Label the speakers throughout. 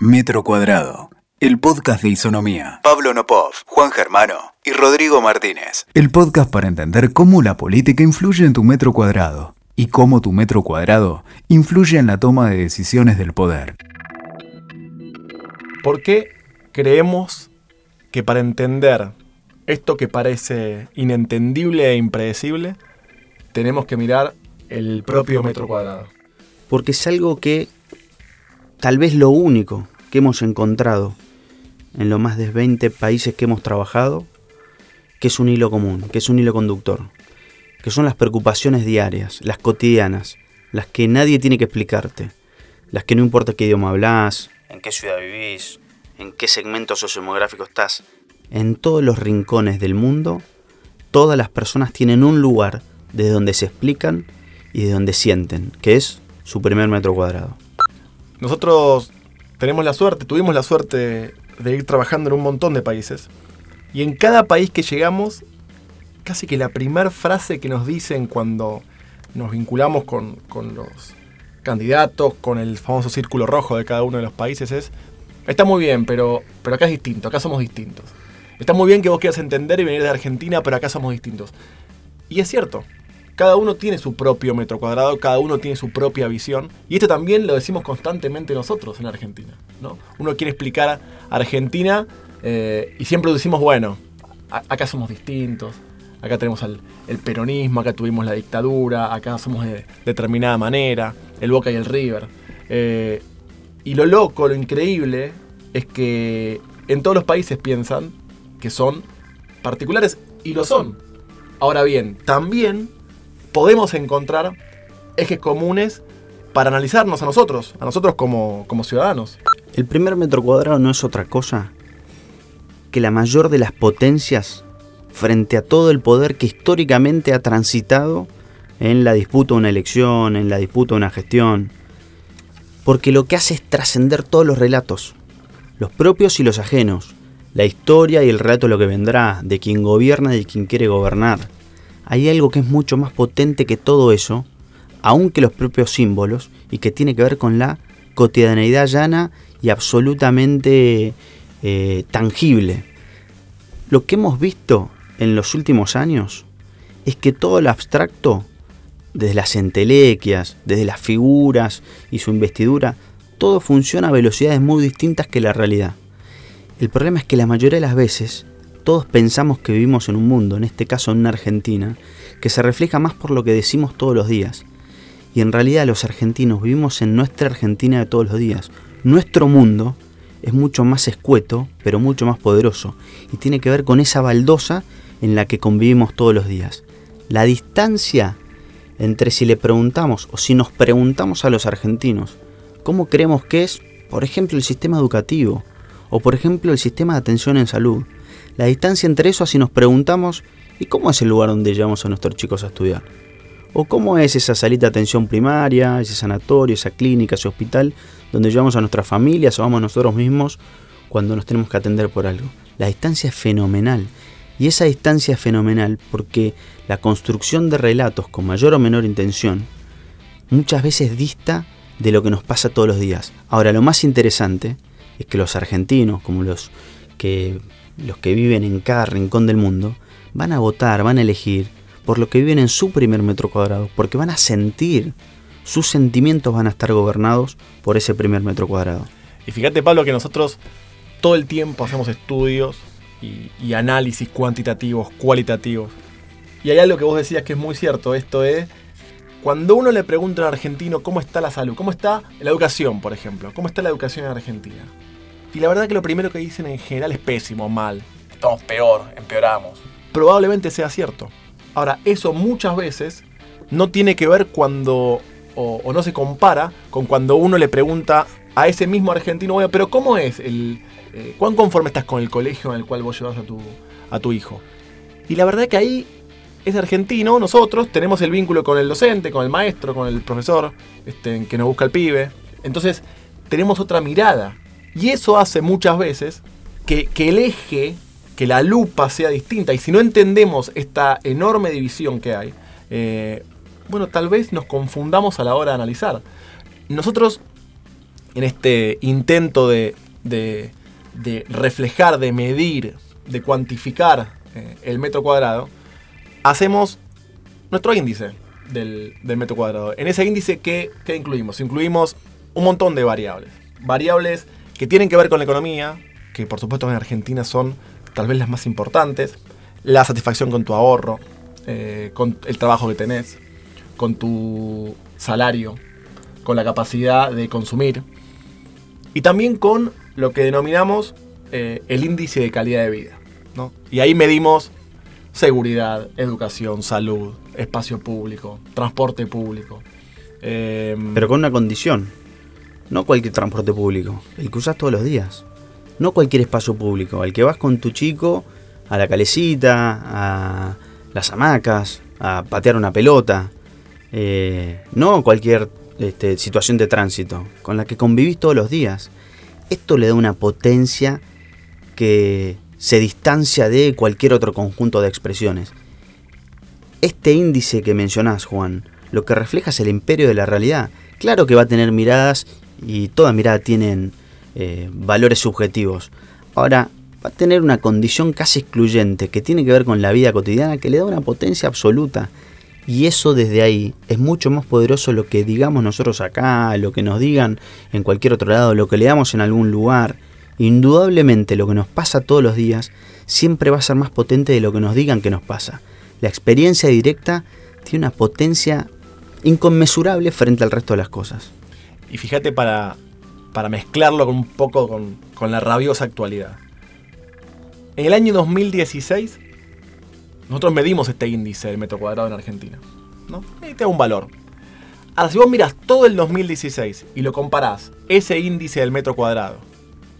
Speaker 1: Metro Cuadrado, el podcast de Isonomía. Pablo Nopov, Juan Germano y Rodrigo Martínez. El podcast para entender cómo la política influye en tu metro cuadrado y cómo tu metro cuadrado influye en la toma de decisiones del poder.
Speaker 2: ¿Por qué creemos que para entender esto que parece inentendible e impredecible, tenemos que mirar el propio metro cuadrado?
Speaker 3: Porque es algo que tal vez lo único que hemos encontrado en los más de 20 países que hemos trabajado, que es un hilo común, que es un hilo conductor, que son las preocupaciones diarias, las cotidianas, las que nadie tiene que explicarte, las que no importa qué idioma hablas, en qué ciudad vivís, en qué segmento sociodemográfico estás, en todos los rincones del mundo, todas las personas tienen un lugar de donde se explican y de donde sienten, que es su primer metro cuadrado.
Speaker 2: Nosotros tenemos la suerte, tuvimos la suerte de ir trabajando en un montón de países. Y en cada país que llegamos, casi que la primera frase que nos dicen cuando nos vinculamos con, con los candidatos, con el famoso círculo rojo de cada uno de los países es, está muy bien, pero, pero acá es distinto, acá somos distintos. Está muy bien que vos quieras entender y venir de Argentina, pero acá somos distintos. Y es cierto, cada uno tiene su propio metro cuadrado, cada uno tiene su propia visión. Y esto también lo decimos constantemente nosotros en Argentina. ¿no? Uno quiere explicar a Argentina eh, y siempre decimos, bueno, acá somos distintos, acá tenemos el peronismo, acá tuvimos la dictadura, acá somos de determinada manera, el Boca y el River. Eh, y lo loco, lo increíble, es que en todos los países piensan que son particulares y lo son. Ahora bien, también podemos encontrar ejes comunes para analizarnos a nosotros, a nosotros como, ciudadanos.
Speaker 3: El primer metro cuadrado no es otra cosa que la mayor de las potencias frente a todo el poder que históricamente ha transitado en la disputa de una elección, en la disputa de una gestión. Porque lo que hace es trascender todos los relatos, los propios y los ajenos, la historia y el relato de lo que vendrá, de quien gobierna y de quien quiere gobernar hay algo que es mucho más potente que todo eso, aunque los propios símbolos, y que tiene que ver con la cotidianeidad llana y absolutamente eh, tangible. Lo que hemos visto en los últimos años es que todo lo abstracto, desde las entelequias, desde las figuras y su investidura, todo funciona a velocidades muy distintas que la realidad. El problema es que la mayoría de las veces todos pensamos que vivimos en un mundo, en este caso en una Argentina, que se refleja más por lo que decimos todos los días. Y en realidad los argentinos vivimos en nuestra Argentina de todos los días. Nuestro mundo es mucho más escueto, pero mucho más poderoso, y tiene que ver con esa baldosa en la que convivimos todos los días. La distancia entre si le preguntamos o si nos preguntamos a los argentinos cómo creemos que es, por ejemplo, el sistema educativo, o por ejemplo el sistema de atención en salud, la distancia entre eso así nos preguntamos, ¿y cómo es el lugar donde llevamos a nuestros chicos a estudiar? ¿O cómo es esa salita de atención primaria, ese sanatorio, esa clínica, ese hospital, donde llevamos a nuestras familias o vamos nosotros mismos cuando nos tenemos que atender por algo? La distancia es fenomenal. Y esa distancia es fenomenal porque la construcción de relatos con mayor o menor intención muchas veces dista de lo que nos pasa todos los días. Ahora, lo más interesante es que los argentinos, como los que los que viven en cada rincón del mundo, van a votar, van a elegir por lo que viven en su primer metro cuadrado, porque van a sentir, sus sentimientos van a estar gobernados por ese primer metro cuadrado.
Speaker 2: Y fíjate Pablo que nosotros todo el tiempo hacemos estudios y, análisis cuantitativos, cualitativos. Y hay algo que vos decías que es muy cierto, esto es, cuando uno le pregunta al argentino cómo está la salud, cómo está la educación, por ejemplo, cómo está la educación en Argentina, y la verdad que lo primero que dicen en general es pésimo, mal. Estamos peor, empeoramos. Probablemente sea cierto. Ahora, eso muchas veces no tiene que ver cuando, o, no se compara con cuando uno le pregunta a ese mismo argentino, bueno, pero ¿cómo es? El, eh, ¿Cuán conforme estás con el colegio en el cual vos llevas a tu, a tu hijo? Y la verdad que ahí es argentino, nosotros tenemos el vínculo con el docente, con el maestro, con el profesor, este, que nos busca el pibe. Entonces, tenemos otra mirada y eso hace muchas veces que, el eje, que la lupa sea distinta. Y si no entendemos esta enorme división que hay, eh, bueno, tal vez nos confundamos a la hora de analizar. Nosotros en este intento de, reflejar, de medir, de cuantificar eh, el metro cuadrado, hacemos nuestro índice del, metro cuadrado. En ese índice, ¿qué, ¿qué incluimos? Incluimos un montón de variables. Variables que tienen que ver con la economía, que por supuesto en Argentina son tal vez las más importantes. La satisfacción con tu ahorro, eh, con el trabajo que tenés, con tu salario, con la capacidad de consumir. Y también con lo que denominamos eh, el índice de calidad de vida. Y ahí medimos seguridad, educación, salud, espacio público, transporte público.
Speaker 3: Em, Pero con una condición. No cualquier transporte público, el que usas todos los días. No cualquier espacio público, al que vas con tu chico a la calecita, a las hamacas, a patear una pelota. Eh, no cualquier este, situación de tránsito, con la que convivís todos los días. Esto le da una potencia que se distancia de cualquier otro conjunto de expresiones. Este índice que mencionás, Juan, lo que refleja es el imperio de la realidad. Claro que va a tener miradas y toda mirada tienen eh, valores subjetivos. Ahora, va a tener una condición casi excluyente que tiene que ver con la vida cotidiana que le da una potencia absoluta. Y eso desde ahí es mucho más poderoso lo que digamos nosotros acá, lo que nos digan en cualquier otro lado, lo que leamos en algún lugar. Indudablemente lo que nos pasa todos los días siempre va a ser más potente de lo que nos digan que nos pasa. La experiencia directa tiene una potencia inconmensurable frente al resto de las cosas.
Speaker 2: Y fíjate para, para mezclarlo un poco con, con la rabiosa actualidad. En el año 2016, nosotros medimos este índice del metro cuadrado en Argentina. ¿no? Y te da un valor. Ahora, si vos miras todo el 2016 y lo comparás, ese índice del metro cuadrado,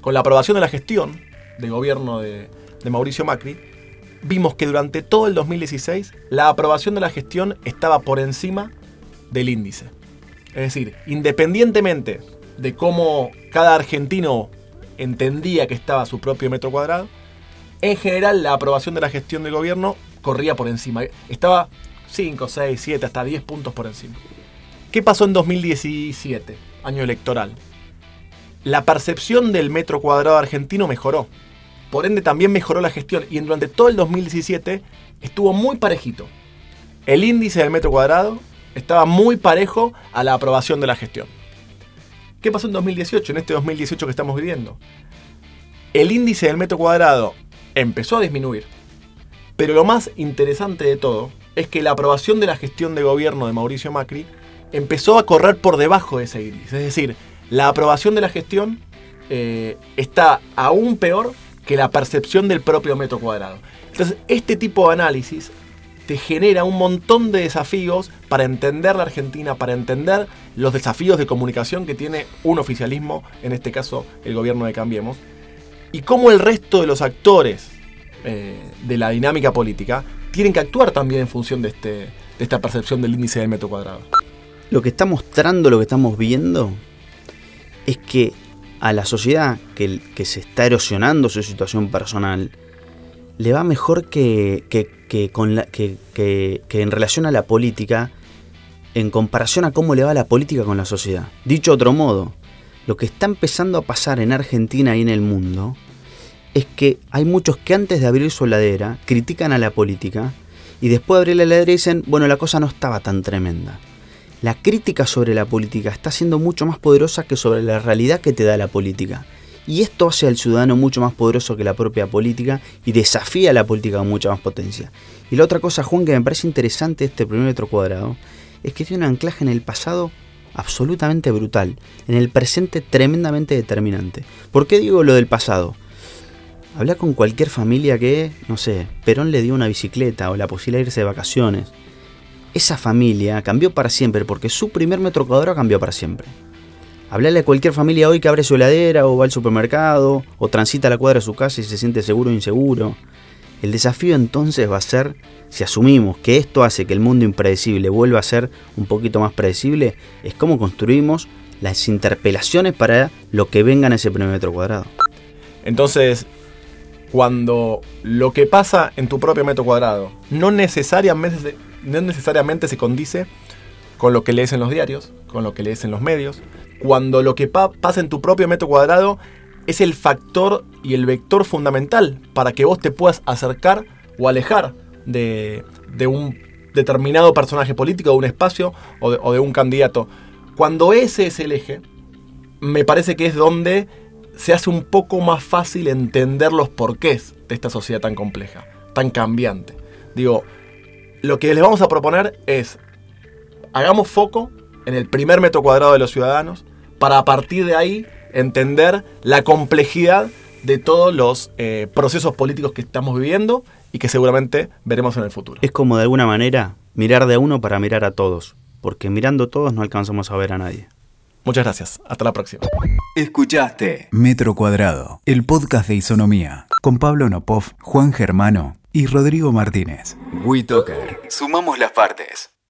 Speaker 2: con la aprobación de la gestión del gobierno de, de Mauricio Macri, vimos que durante todo el 2016 la aprobación de la gestión estaba por encima del índice. Es decir, independientemente de cómo cada argentino entendía que estaba su propio metro cuadrado, en general la aprobación de la gestión del gobierno corría por encima. Estaba 5, 6, 7, hasta 10 puntos por encima. ¿Qué pasó en 2017, año electoral? La percepción del metro cuadrado argentino mejoró. Por ende también mejoró la gestión y durante todo el 2017 estuvo muy parejito. El índice del metro cuadrado estaba muy parejo a la aprobación de la gestión. ¿Qué pasó en 2018, en este 2018 que estamos viviendo? El índice del metro cuadrado empezó a disminuir. Pero lo más interesante de todo es que la aprobación de la gestión de gobierno de Mauricio Macri empezó a correr por debajo de ese índice. Es decir, la aprobación de la gestión eh, está aún peor que la percepción del propio metro cuadrado. Entonces, este tipo de análisis te genera un montón de desafíos para entender la Argentina, para entender los desafíos de comunicación que tiene un oficialismo, en este caso el gobierno de Cambiemos, y cómo el resto de los actores eh, de la dinámica política tienen que actuar también en función de, este, de esta percepción del índice del metro cuadrado.
Speaker 3: Lo que está mostrando, lo que estamos viendo, es que a la sociedad que se está erosionando su situación personal, le va mejor que, que, que, en relación a la política, en comparación a cómo le va la política con la sociedad. Dicho otro modo, lo que está empezando a pasar en Argentina y en el mundo es que hay muchos que antes de abrir su heladera critican a la política y después de abrir la heladera dicen, bueno, la cosa no estaba tan tremenda. La crítica sobre la política está siendo mucho más poderosa que sobre la realidad que te da la política. Y esto hace al ciudadano mucho más poderoso que la propia política y desafía a la política con mucha más potencia. Y la otra cosa, Juan, que me parece interesante este primer metro cuadrado, es que tiene un anclaje en el pasado absolutamente brutal, en el presente tremendamente determinante. ¿Por qué digo lo del pasado? Habla con cualquier familia que, no sé, Perón le dio una bicicleta o la posibilidad de irse de vacaciones. Esa familia cambió para siempre porque su primer metro cuadrado cambió para siempre. Hablarle a cualquier familia hoy que abre su heladera o va al supermercado o transita la cuadra de su casa y se siente seguro o inseguro. El desafío entonces va a ser, si asumimos que esto hace que el mundo impredecible vuelva a ser un poquito más predecible, es cómo construimos las interpelaciones para lo que venga en ese primer metro cuadrado.
Speaker 2: Entonces, cuando lo que pasa en tu propio metro cuadrado no necesariamente, no necesariamente se condice con lo que lees en los diarios, con lo que lees en los medios, cuando lo que pasa en tu propio metro cuadrado es el factor y el vector fundamental para que vos te puedas acercar o alejar de, un determinado personaje político, de un espacio o de, o de un candidato. Cuando ese es el eje, me parece que es donde se hace un poco más fácil entender los porqués de esta sociedad tan compleja, tan cambiante. Digo, lo que les vamos a proponer es, hagamos foco en el primer metro cuadrado de los ciudadanos, para a partir de ahí entender la complejidad de todos los eh, procesos políticos que estamos viviendo y que seguramente veremos en el futuro.
Speaker 3: Es como de alguna manera mirar de uno para mirar a todos, porque mirando todos no alcanzamos a ver a nadie.
Speaker 2: Muchas gracias. Hasta la próxima.
Speaker 1: Escuchaste Metro Cuadrado, el podcast de Isonomía, con Pablo Nopov, Juan Germano y Rodrigo Martínez. WeToker. Sumamos las partes.